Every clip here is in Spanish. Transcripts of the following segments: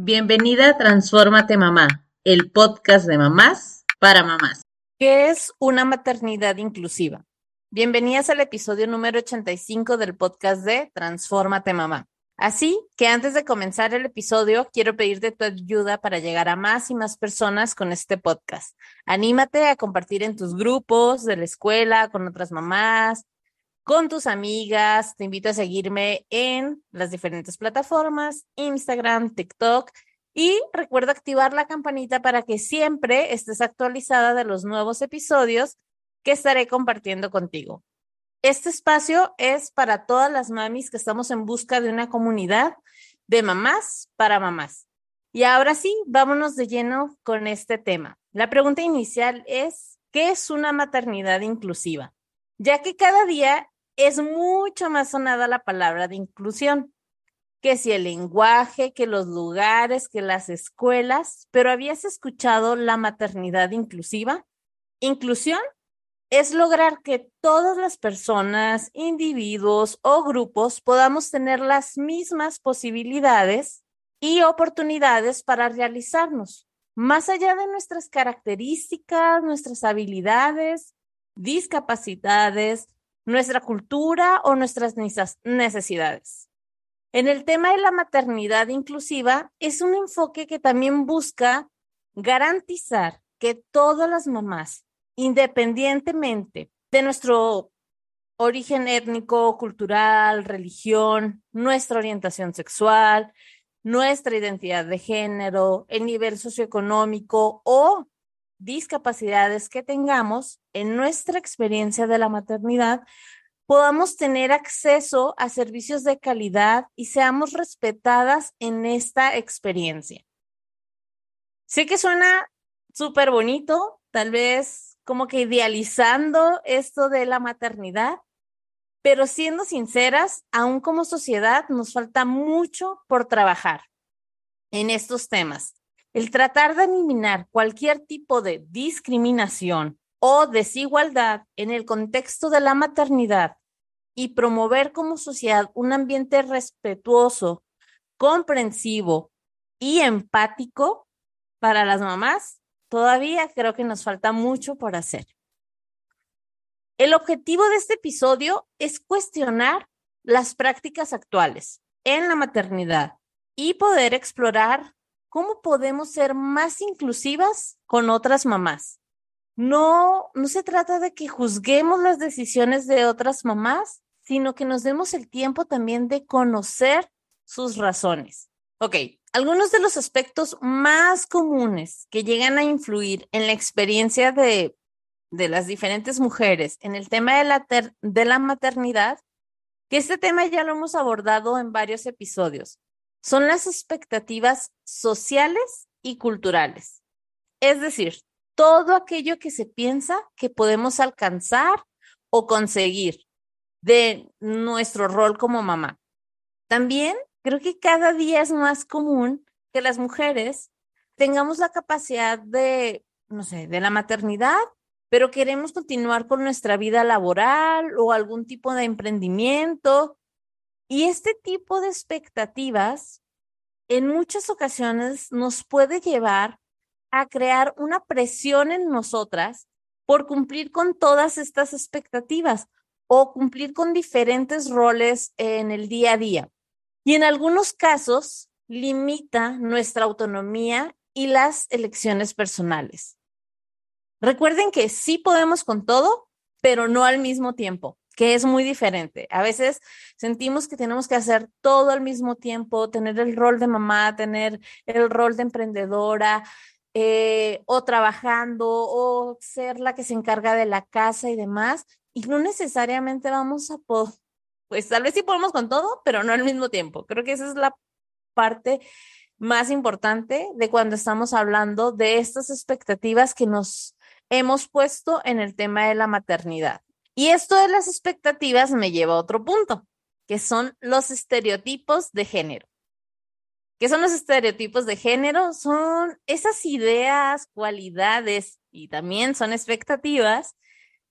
Bienvenida a Transfórmate Mamá, el podcast de mamás para mamás. ¿Qué es una maternidad inclusiva? Bienvenidas al episodio número 85 del podcast de Transfórmate Mamá. Así que antes de comenzar el episodio, quiero pedirte tu ayuda para llegar a más y más personas con este podcast. Anímate a compartir en tus grupos de la escuela, con otras mamás, con tus amigas. Te invito a seguirme en las diferentes plataformas, Instagram, TikTok. Y recuerda activar la campanita para que siempre estés actualizada de los nuevos episodios que estaré compartiendo contigo. Este espacio es para todas las mamis que estamos en busca de una comunidad de mamás para mamás. Y ahora sí, vámonos de lleno con este tema. La pregunta inicial es, ¿qué es una maternidad inclusiva? Ya que cada día es mucho más sonada la palabra de inclusión, que si el lenguaje, que los lugares, que las escuelas, pero ¿habías escuchado la maternidad inclusiva? Inclusión es lograr que todas las personas, individuos o grupos podamos tener las mismas posibilidades y oportunidades para realizarnos, más allá de nuestras características, nuestras habilidades, discapacidades, nuestra cultura o nuestras necesidades. En el tema de la maternidad inclusiva, es un enfoque que también busca garantizar que todas las mamás, independientemente de nuestro origen étnico, cultural, religión, nuestra orientación sexual, nuestra identidad de género, el nivel socioeconómico o discapacidades que tengamos en nuestra experiencia de la maternidad, podamos tener acceso a servicios de calidad y seamos respetadas en esta experiencia. Sé que suena súper bonito, tal vez como que idealizando esto de la maternidad, pero siendo sinceras, aún como sociedad nos falta mucho por trabajar en estos temas. El tratar de eliminar cualquier tipo de discriminación o desigualdad en el contexto de la maternidad y promover como sociedad un ambiente respetuoso, comprensivo y empático para las mamás, todavía creo que nos falta mucho por hacer. El objetivo de este episodio es cuestionar las prácticas actuales en la maternidad y poder explorar ¿cómo podemos ser más inclusivas con otras mamás? No, no se trata de que juzguemos las decisiones de otras mamás, sino que nos demos el tiempo también de conocer sus razones. Ok, algunos de los aspectos más comunes que llegan a influir en la experiencia de, de las diferentes mujeres en el tema de la, de la maternidad, que este tema ya lo hemos abordado en varios episodios, son las expectativas sociales y culturales. Es decir, todo aquello que se piensa que podemos alcanzar o conseguir de nuestro rol como mamá. También creo que cada día es más común que las mujeres tengamos la capacidad de, no sé, de la maternidad, pero queremos continuar con nuestra vida laboral o algún tipo de emprendimiento y este tipo de expectativas en muchas ocasiones nos puede llevar a crear una presión en nosotras por cumplir con todas estas expectativas o cumplir con diferentes roles en el día a día. Y en algunos casos limita nuestra autonomía y las elecciones personales. Recuerden que sí podemos con todo, pero no al mismo tiempo que es muy diferente. A veces sentimos que tenemos que hacer todo al mismo tiempo, tener el rol de mamá, tener el rol de emprendedora, eh, o trabajando, o ser la que se encarga de la casa y demás, y no necesariamente vamos a poder, pues tal vez sí podemos con todo, pero no al mismo tiempo. Creo que esa es la parte más importante de cuando estamos hablando de estas expectativas que nos hemos puesto en el tema de la maternidad. Y esto de las expectativas me lleva a otro punto, que son los estereotipos de género. ¿Qué son los estereotipos de género? Son esas ideas, cualidades y también son expectativas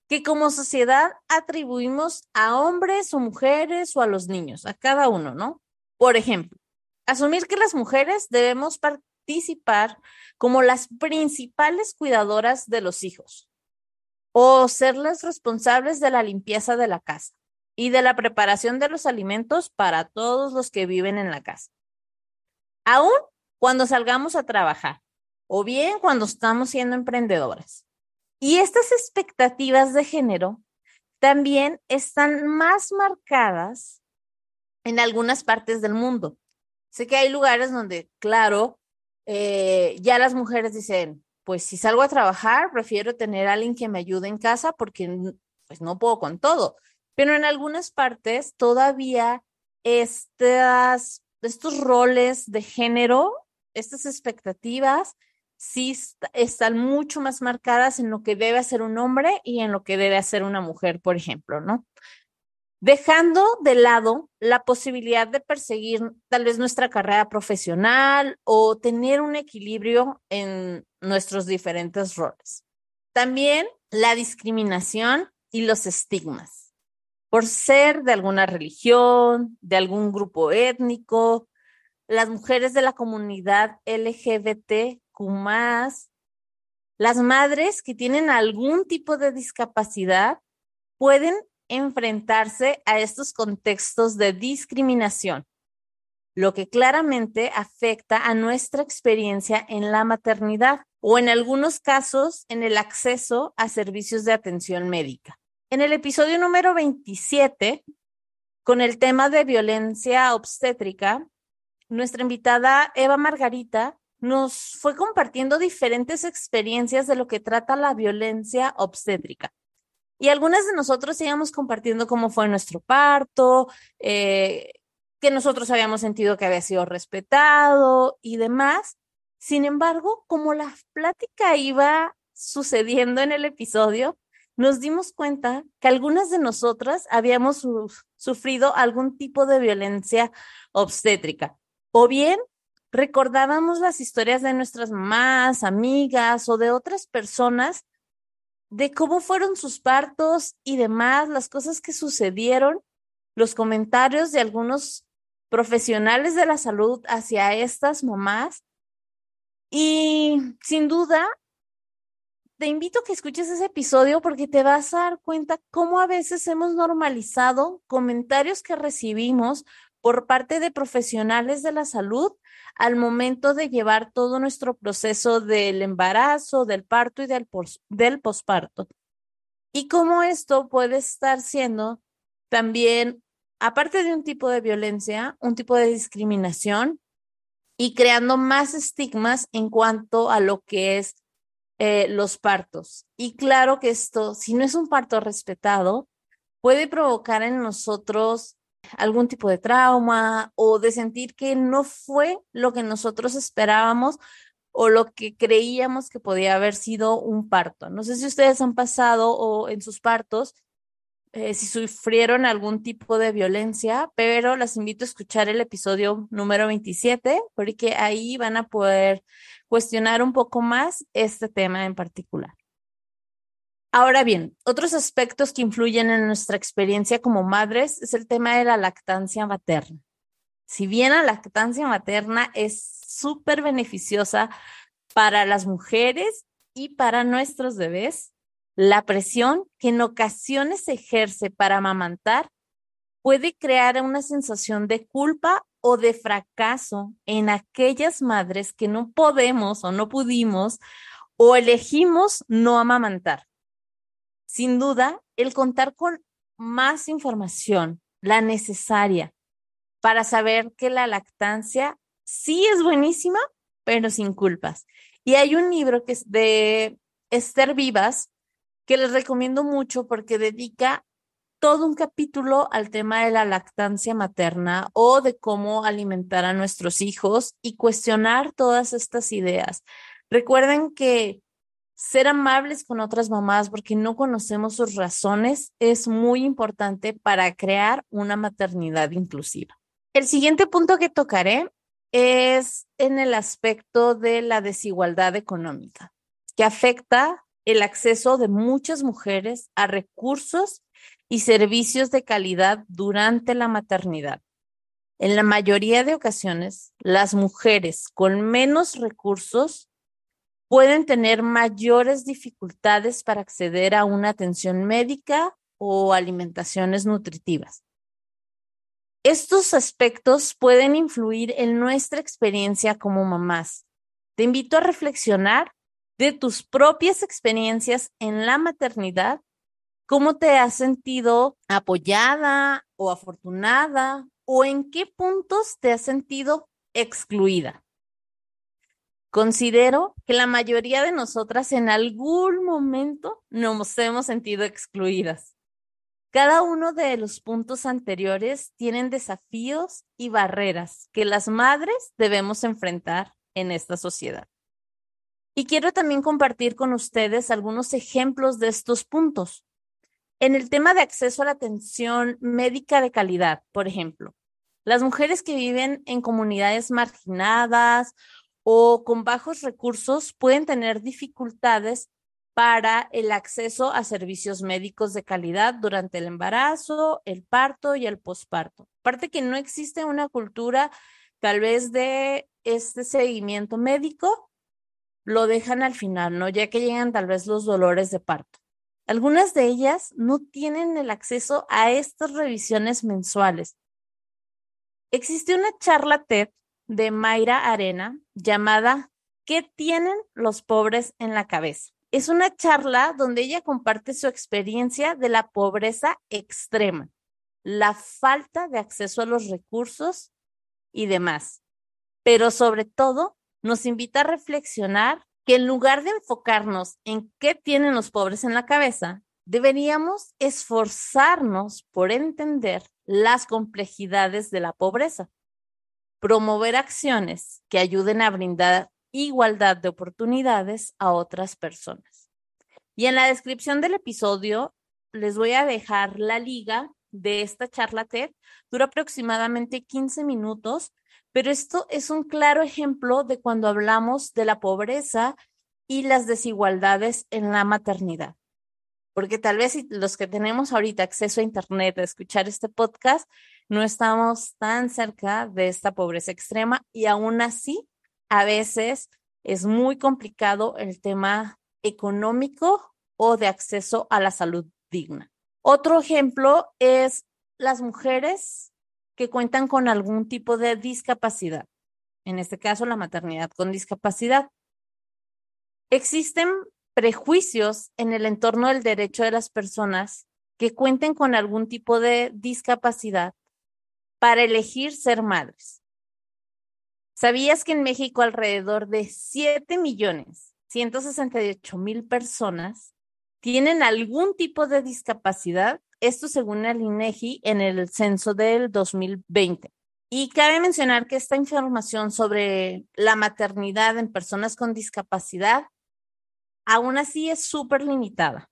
que como sociedad atribuimos a hombres o mujeres o a los niños, a cada uno, ¿no? Por ejemplo, asumir que las mujeres debemos participar como las principales cuidadoras de los hijos o ser las responsables de la limpieza de la casa y de la preparación de los alimentos para todos los que viven en la casa. Aún cuando salgamos a trabajar o bien cuando estamos siendo emprendedoras. Y estas expectativas de género también están más marcadas en algunas partes del mundo. Sé que hay lugares donde, claro, eh, ya las mujeres dicen, pues si salgo a trabajar, prefiero tener a alguien que me ayude en casa porque pues no puedo con todo. Pero en algunas partes todavía estas, estos roles de género, estas expectativas, sí están mucho más marcadas en lo que debe hacer un hombre y en lo que debe hacer una mujer, por ejemplo, ¿no? Dejando de lado la posibilidad de perseguir tal vez nuestra carrera profesional o tener un equilibrio en nuestros diferentes roles. También la discriminación y los estigmas por ser de alguna religión, de algún grupo étnico, las mujeres de la comunidad LGBT más, las madres que tienen algún tipo de discapacidad pueden enfrentarse a estos contextos de discriminación, lo que claramente afecta a nuestra experiencia en la maternidad o en algunos casos en el acceso a servicios de atención médica. En el episodio número 27, con el tema de violencia obstétrica, nuestra invitada Eva Margarita nos fue compartiendo diferentes experiencias de lo que trata la violencia obstétrica. Y algunas de nosotros íbamos compartiendo cómo fue nuestro parto, eh, que nosotros habíamos sentido que había sido respetado y demás. Sin embargo, como la plática iba sucediendo en el episodio, nos dimos cuenta que algunas de nosotras habíamos sufrido algún tipo de violencia obstétrica, o bien recordábamos las historias de nuestras mamás, amigas o de otras personas de cómo fueron sus partos y demás, las cosas que sucedieron, los comentarios de algunos profesionales de la salud hacia estas mamás. Y sin duda, te invito a que escuches ese episodio porque te vas a dar cuenta cómo a veces hemos normalizado comentarios que recibimos por parte de profesionales de la salud al momento de llevar todo nuestro proceso del embarazo, del parto y del, posparto. Y cómo esto puede estar siendo también, aparte de un tipo de violencia, un tipo de discriminación y creando más estigmas en cuanto a lo que es eh, los partos. Y claro que esto, si no es un parto respetado, puede provocar en nosotros algún tipo de trauma o de sentir que no fue lo que nosotros esperábamos o lo que creíamos que podía haber sido un parto. No sé si ustedes han pasado o en sus partos, eh, si sufrieron algún tipo de violencia, pero las invito a escuchar el episodio número 27 porque ahí van a poder cuestionar un poco más este tema en particular. Ahora bien, otros aspectos que influyen en nuestra experiencia como madres es el tema de la lactancia materna. Si bien la lactancia materna es súper beneficiosa para las mujeres y para nuestros bebés, la presión que en ocasiones se ejerce para amamantar puede crear una sensación de culpa o de fracaso en aquellas madres que no podemos o no pudimos o elegimos no amamantar. Sin duda, el contar con más información, la necesaria, para saber que la lactancia sí es buenísima, pero sin culpas. Y hay un libro que es de Esther Vivas, que les recomiendo mucho porque dedica todo un capítulo al tema de la lactancia materna o de cómo alimentar a nuestros hijos y cuestionar todas estas ideas. Recuerden que ser amables con otras mamás porque no conocemos sus razones es muy importante para crear una maternidad inclusiva. El siguiente punto que tocaré es en el aspecto de la desigualdad económica, que afecta el acceso de muchas mujeres a recursos y servicios de calidad durante la maternidad. En la mayoría de ocasiones, las mujeres con menos recursos pueden tener mayores dificultades para acceder a una atención médica o alimentaciones nutritivas. Estos aspectos pueden influir en nuestra experiencia como mamás. Te invito a reflexionar de tus propias experiencias en la maternidad, cómo te has sentido apoyada o afortunada o en qué puntos te has sentido excluida. Considero que la mayoría de nosotras en algún momento nos hemos sentido excluidas. Cada uno de los puntos anteriores tienen desafíos y barreras que las madres debemos enfrentar en esta sociedad. Y quiero también compartir con ustedes algunos ejemplos de estos puntos. En el tema de acceso a la atención médica de calidad, por ejemplo, las mujeres que viven en comunidades marginadas o con bajos recursos pueden tener dificultades para el acceso a servicios médicos de calidad durante el embarazo, el parto y el posparto. Aparte que no existe una cultura tal vez de este seguimiento médico, lo dejan al final, ¿no? Ya que llegan tal vez los dolores de parto. Algunas de ellas no tienen el acceso a estas revisiones mensuales. Existe una charla TED de Mayra Arena llamada ¿Qué tienen los pobres en la cabeza? Es una charla donde ella comparte su experiencia de la pobreza extrema, la falta de acceso a los recursos y demás. Pero sobre todo, nos invita a reflexionar que en lugar de enfocarnos en qué tienen los pobres en la cabeza, deberíamos esforzarnos por entender las complejidades de la pobreza promover acciones que ayuden a brindar igualdad de oportunidades a otras personas. Y en la descripción del episodio les voy a dejar la liga de esta charla TED. Dura aproximadamente 15 minutos, pero esto es un claro ejemplo de cuando hablamos de la pobreza y las desigualdades en la maternidad. Porque tal vez los que tenemos ahorita acceso a Internet a escuchar este podcast, no estamos tan cerca de esta pobreza extrema y aún así a veces es muy complicado el tema económico o de acceso a la salud digna. Otro ejemplo es las mujeres que cuentan con algún tipo de discapacidad, en este caso la maternidad con discapacidad. Existen prejuicios en el entorno del derecho de las personas que cuenten con algún tipo de discapacidad para elegir ser madres. ¿Sabías que en México alrededor de 7 millones 168 mil personas tienen algún tipo de discapacidad? Esto según el INEGI en el censo del 2020. Y cabe mencionar que esta información sobre la maternidad en personas con discapacidad aún así es súper limitada.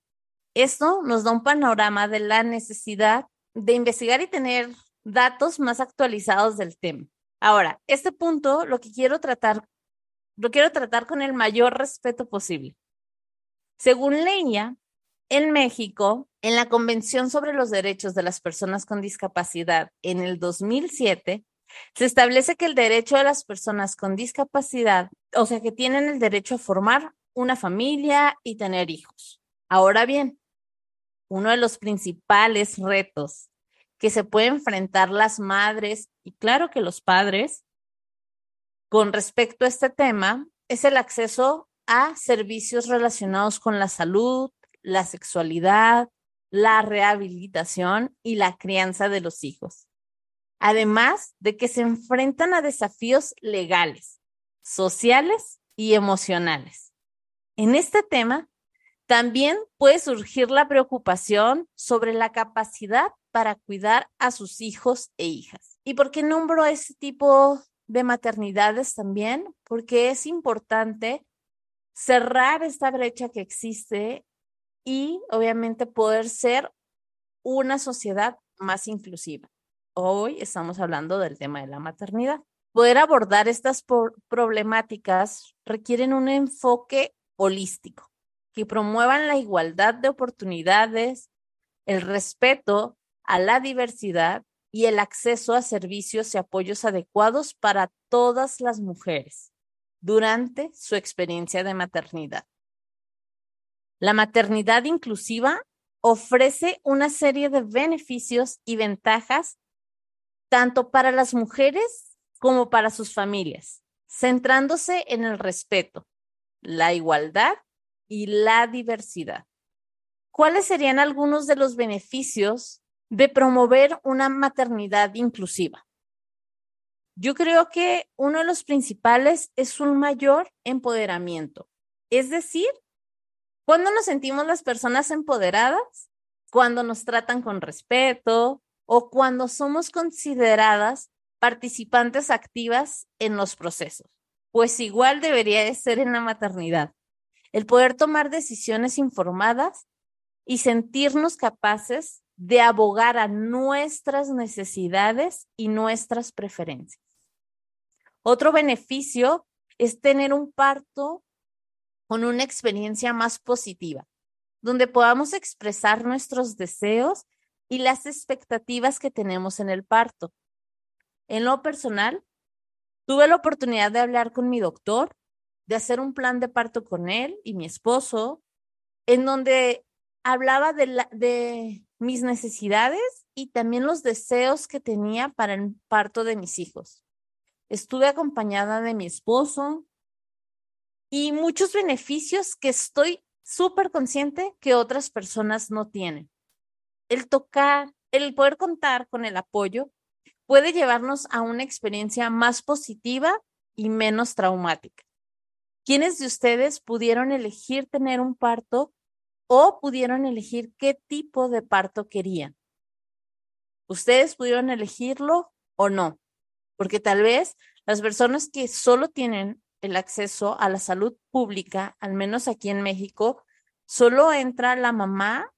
Esto nos da un panorama de la necesidad de investigar y tener datos más actualizados del tema. Ahora, este punto lo que quiero tratar, lo quiero tratar con el mayor respeto posible. Según Leña, en México, en la Convención sobre los Derechos de las Personas con Discapacidad en el 2007, se establece que el derecho de las personas con discapacidad, o sea, que tienen el derecho a formar una familia y tener hijos. Ahora bien, uno de los principales retos que se pueden enfrentar las madres y claro que los padres con respecto a este tema es el acceso a servicios relacionados con la salud, la sexualidad, la rehabilitación y la crianza de los hijos. Además de que se enfrentan a desafíos legales, sociales y emocionales. En este tema, también puede surgir la preocupación sobre la capacidad para cuidar a sus hijos e hijas. ¿Y por qué nombro ese tipo de maternidades también? Porque es importante cerrar esta brecha que existe y obviamente poder ser una sociedad más inclusiva. Hoy estamos hablando del tema de la maternidad. Poder abordar estas problemáticas requieren un enfoque holístico que promuevan la igualdad de oportunidades, el respeto a la diversidad y el acceso a servicios y apoyos adecuados para todas las mujeres durante su experiencia de maternidad. La maternidad inclusiva ofrece una serie de beneficios y ventajas tanto para las mujeres como para sus familias, centrándose en el respeto, la igualdad y la diversidad. ¿Cuáles serían algunos de los beneficios de promover una maternidad inclusiva? Yo creo que uno de los principales es un mayor empoderamiento. Es decir, cuando nos sentimos las personas empoderadas, cuando nos tratan con respeto o cuando somos consideradas participantes activas en los procesos. Pues igual debería de ser en la maternidad. El poder tomar decisiones informadas y sentirnos capaces de abogar a nuestras necesidades y nuestras preferencias. Otro beneficio es tener un parto con una experiencia más positiva, donde podamos expresar nuestros deseos y las expectativas que tenemos en el parto. En lo personal, tuve la oportunidad de hablar con mi doctor, de hacer un plan de parto con él y mi esposo, en donde hablaba de, de mis necesidades y también los deseos que tenía para el parto de mis hijos. Estuve acompañada de mi esposo y muchos beneficios que estoy súper consciente que otras personas no tienen. El tocar, el poder contar con el apoyo puede llevarnos a una experiencia más positiva y menos traumática. ¿Quiénes de ustedes pudieron elegir tener un parto o pudieron elegir qué tipo de parto querían. Ustedes pudieron elegirlo o no, porque tal vez las personas que solo tienen el acceso a la salud pública, al menos aquí en México, solo entra la mamá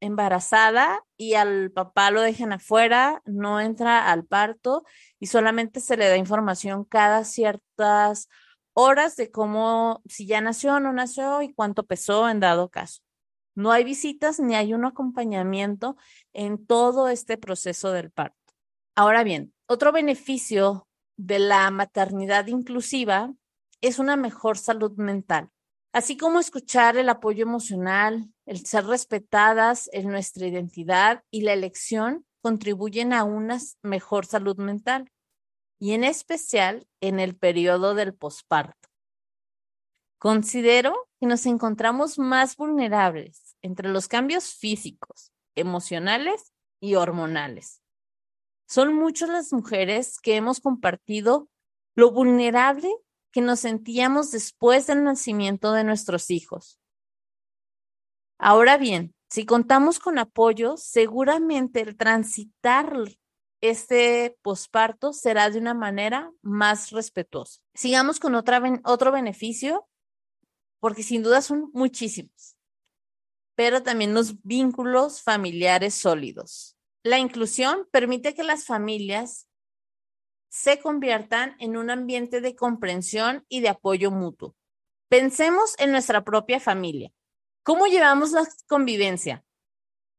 embarazada y al papá lo dejan afuera, no entra al parto y solamente se le da información cada ciertas horas de cómo, si ya nació o no nació y cuánto pesó en dado caso. No hay visitas ni hay un acompañamiento en todo este proceso del parto. Ahora bien, otro beneficio de la maternidad inclusiva es una mejor salud mental, así como escuchar el apoyo emocional, el ser respetadas en nuestra identidad y la elección contribuyen a una mejor salud mental y en especial en el periodo del posparto. Considero que nos encontramos más vulnerables entre los cambios físicos, emocionales y hormonales. Son muchas las mujeres que hemos compartido lo vulnerable que nos sentíamos después del nacimiento de nuestros hijos. Ahora bien, si contamos con apoyo, seguramente el transitar este posparto será de una manera más respetuosa. Sigamos con otro beneficio porque sin duda son muchísimos, pero también los vínculos familiares sólidos. La inclusión permite que las familias se conviertan en un ambiente de comprensión y de apoyo mutuo. Pensemos en nuestra propia familia. ¿Cómo llevamos la convivencia?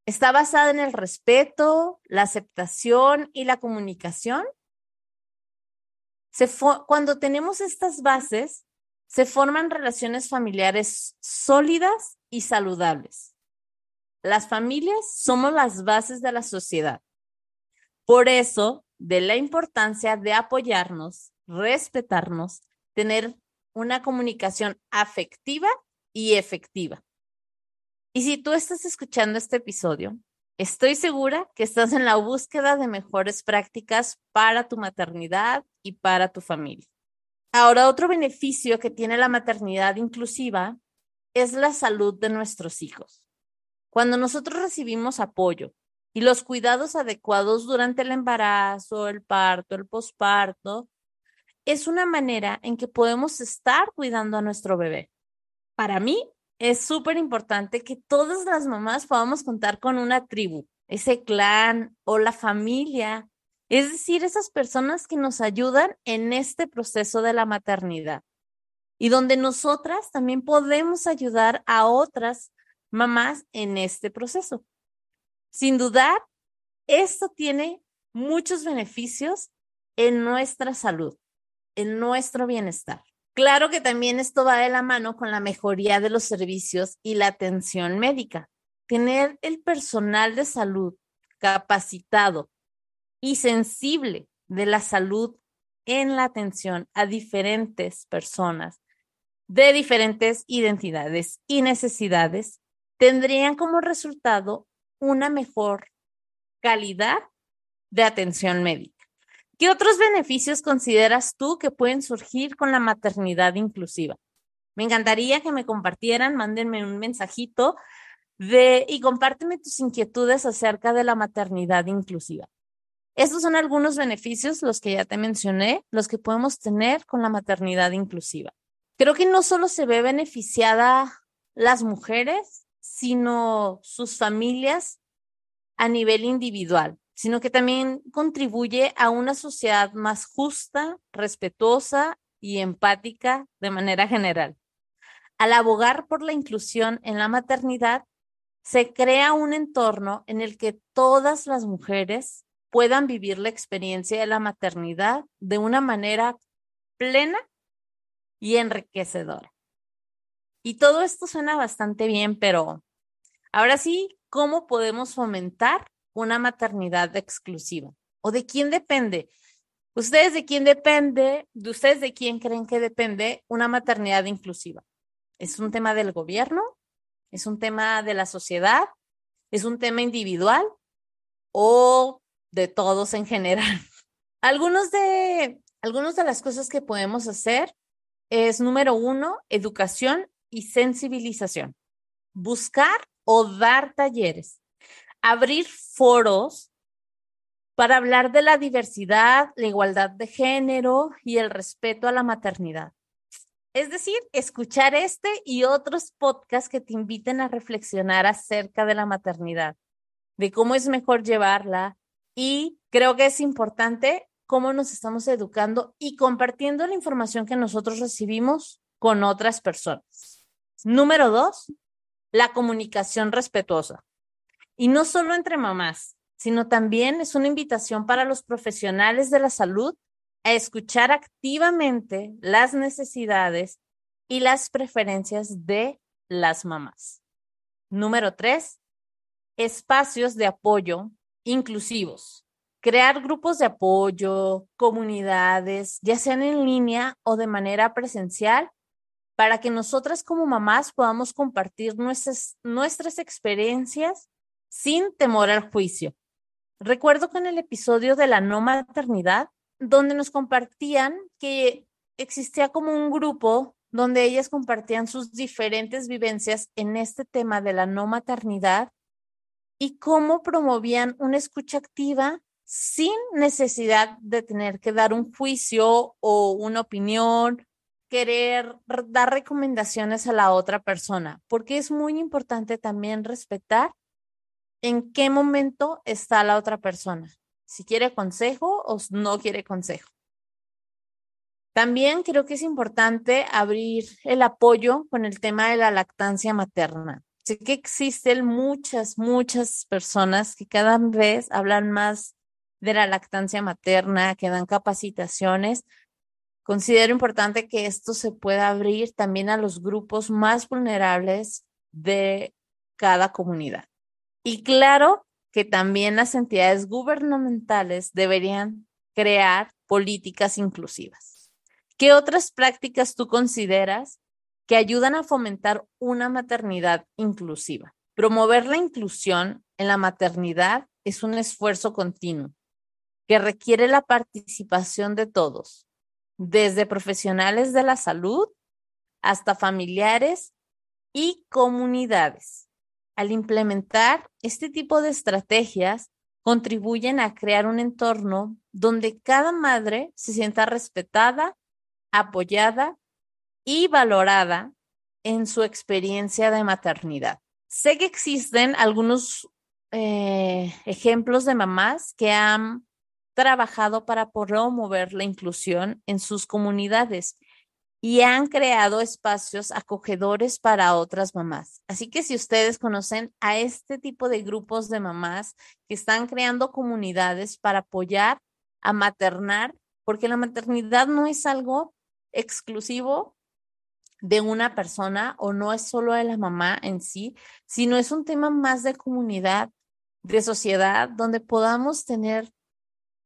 ¿Está basada en el respeto, la aceptación y la comunicación? cuando tenemos estas bases, se forman relaciones familiares sólidas y saludables. Las familias somos las bases de la sociedad. Por eso, de la importancia de apoyarnos, respetarnos, tener una comunicación afectiva y efectiva. Y si tú estás escuchando este episodio, estoy segura que estás en la búsqueda de mejores prácticas para tu maternidad y para tu familia. Ahora, otro beneficio que tiene la maternidad inclusiva es la salud de nuestros hijos. Cuando nosotros recibimos apoyo y los cuidados adecuados durante el embarazo, el parto, el posparto, es una manera en que podemos estar cuidando a nuestro bebé. Para mí es súper importante que todas las mamás podamos contar con una tribu, ese clan o la familia es decir, esas personas que nos ayudan en este proceso de la maternidad y donde nosotras también podemos ayudar a otras mamás en este proceso. Sin dudar, esto tiene muchos beneficios en nuestra salud, en nuestro bienestar. Claro que también esto va de la mano con la mejoría de los servicios y la atención médica. Tener el personal de salud capacitado y sensible de la salud en la atención a diferentes personas de diferentes identidades y necesidades tendrían como resultado una mejor calidad de atención médica. ¿Qué otros beneficios consideras tú que pueden surgir con la maternidad inclusiva? Me encantaría que me compartieran, mándenme un mensajito de y compárteme tus inquietudes acerca de la maternidad inclusiva. Estos son algunos beneficios, los que ya te mencioné, los que podemos tener con la maternidad inclusiva. Creo que no solo se ve beneficiada las mujeres, sino sus familias a nivel individual, sino que también contribuye a una sociedad más justa, respetuosa y empática de manera general. Al abogar por la inclusión en la maternidad, se crea un entorno en el que todas las mujeres puedan vivir la experiencia de la maternidad de una manera plena y enriquecedora. Y todo esto suena bastante bien, pero ahora sí, ¿cómo podemos fomentar una maternidad exclusiva? ¿O de quién depende? ¿Ustedes de quién depende? ¿De ustedes de quién creen que depende una maternidad inclusiva? ¿Es un tema del gobierno? ¿Es un tema de la sociedad? ¿Es un tema individual? ¿O de todos en general. Algunos de, algunos de las cosas que podemos hacer es, número uno, educación y sensibilización. Buscar o dar talleres. Abrir foros para hablar de la diversidad, la igualdad de género y el respeto a la maternidad. Es decir, escuchar este y otros podcasts que te inviten a reflexionar acerca de la maternidad, de cómo es mejor llevarla, y creo que es importante cómo nos estamos educando y compartiendo la información que nosotros recibimos con otras personas. Número dos, la comunicación respetuosa. Y no solo entre mamás, sino también es una invitación para los profesionales de la salud a escuchar activamente las necesidades y las preferencias de las mamás. Número tres, espacios de apoyo inclusivos. Crear grupos de apoyo, comunidades, ya sean en línea o de manera presencial, para que nosotras como mamás podamos compartir nuestras, nuestras experiencias sin temor al juicio. Recuerdo que en el episodio de la no maternidad, donde nos compartían que existía como un grupo donde ellas compartían sus diferentes vivencias en este tema de la no maternidad y cómo promovían una escucha activa sin necesidad de tener que dar un juicio o una opinión, querer dar recomendaciones a la otra persona, porque es muy importante también respetar en qué momento está la otra persona, si quiere consejo o no quiere consejo. También creo que es importante abrir el apoyo con el tema de la lactancia materna. Sé que existen muchas, muchas personas que cada vez hablan más de la lactancia materna, que dan capacitaciones. Considero importante que esto se pueda abrir también a los grupos más vulnerables de cada comunidad. Y claro que también las entidades gubernamentales deberían crear políticas inclusivas. ¿Qué otras prácticas tú consideras que ayudan a fomentar una maternidad inclusiva. Promover la inclusión en la maternidad es un esfuerzo continuo que requiere la participación de todos, desde profesionales de la salud hasta familiares y comunidades. Al implementar este tipo de estrategias, contribuyen a crear un entorno donde cada madre se sienta respetada, apoyada y valorada en su experiencia de maternidad. Sé que existen algunos eh, ejemplos de mamás que han trabajado para promover la inclusión en sus comunidades y han creado espacios acogedores para otras mamás. Así que si ustedes conocen a este tipo de grupos de mamás que están creando comunidades para apoyar a maternar, porque la maternidad no es algo exclusivo de una persona o no es solo de la mamá en sí, sino es un tema más de comunidad, de sociedad, donde podamos tener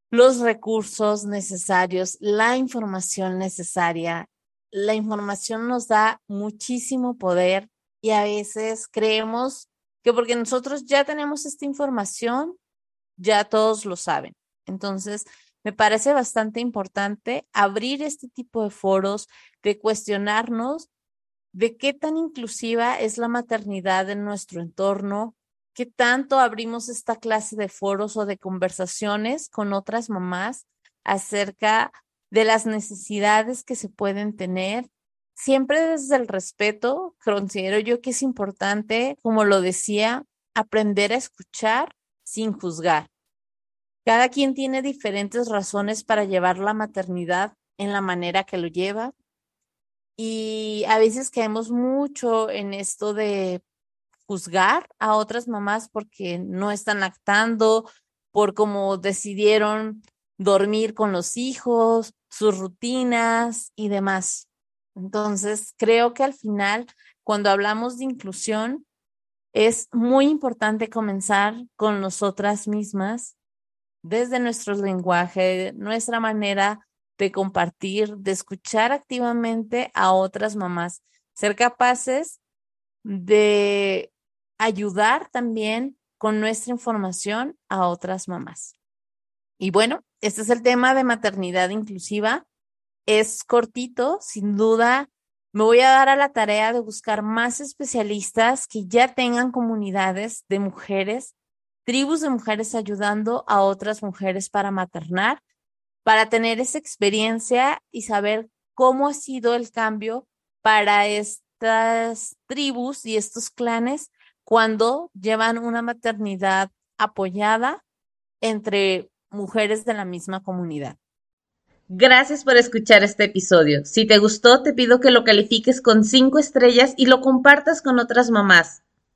los recursos necesarios, la información necesaria. La información nos da muchísimo poder y a veces creemos que porque nosotros ya tenemos esta información, ya todos lo saben. Entonces, me parece bastante importante abrir este tipo de foros, de cuestionarnos de qué tan inclusiva es la maternidad en nuestro entorno, qué tanto abrimos esta clase de foros o de conversaciones con otras mamás acerca de las necesidades que se pueden tener, siempre desde el respeto. Considero yo que es importante, como lo decía, aprender a escuchar sin juzgar. Cada quien tiene diferentes razones para llevar la maternidad en la manera que lo lleva. Y a veces caemos mucho en esto de juzgar a otras mamás porque no están lactando, por cómo decidieron dormir con los hijos, sus rutinas y demás. Entonces, creo que al final, cuando hablamos de inclusión, es muy importante comenzar con nosotras mismas desde nuestro lenguaje, nuestra manera de compartir, de escuchar activamente a otras mamás, ser capaces de ayudar también con nuestra información a otras mamás. Y bueno, este es el tema de maternidad inclusiva. Es cortito, sin duda. Me voy a dar a la tarea de buscar más especialistas que ya tengan comunidades de mujeres tribus de mujeres ayudando a otras mujeres para maternar, para tener esa experiencia y saber cómo ha sido el cambio para estas tribus y estos clanes cuando llevan una maternidad apoyada entre mujeres de la misma comunidad. Gracias por escuchar este episodio. Si te gustó, te pido que lo califiques con cinco estrellas y lo compartas con otras mamás.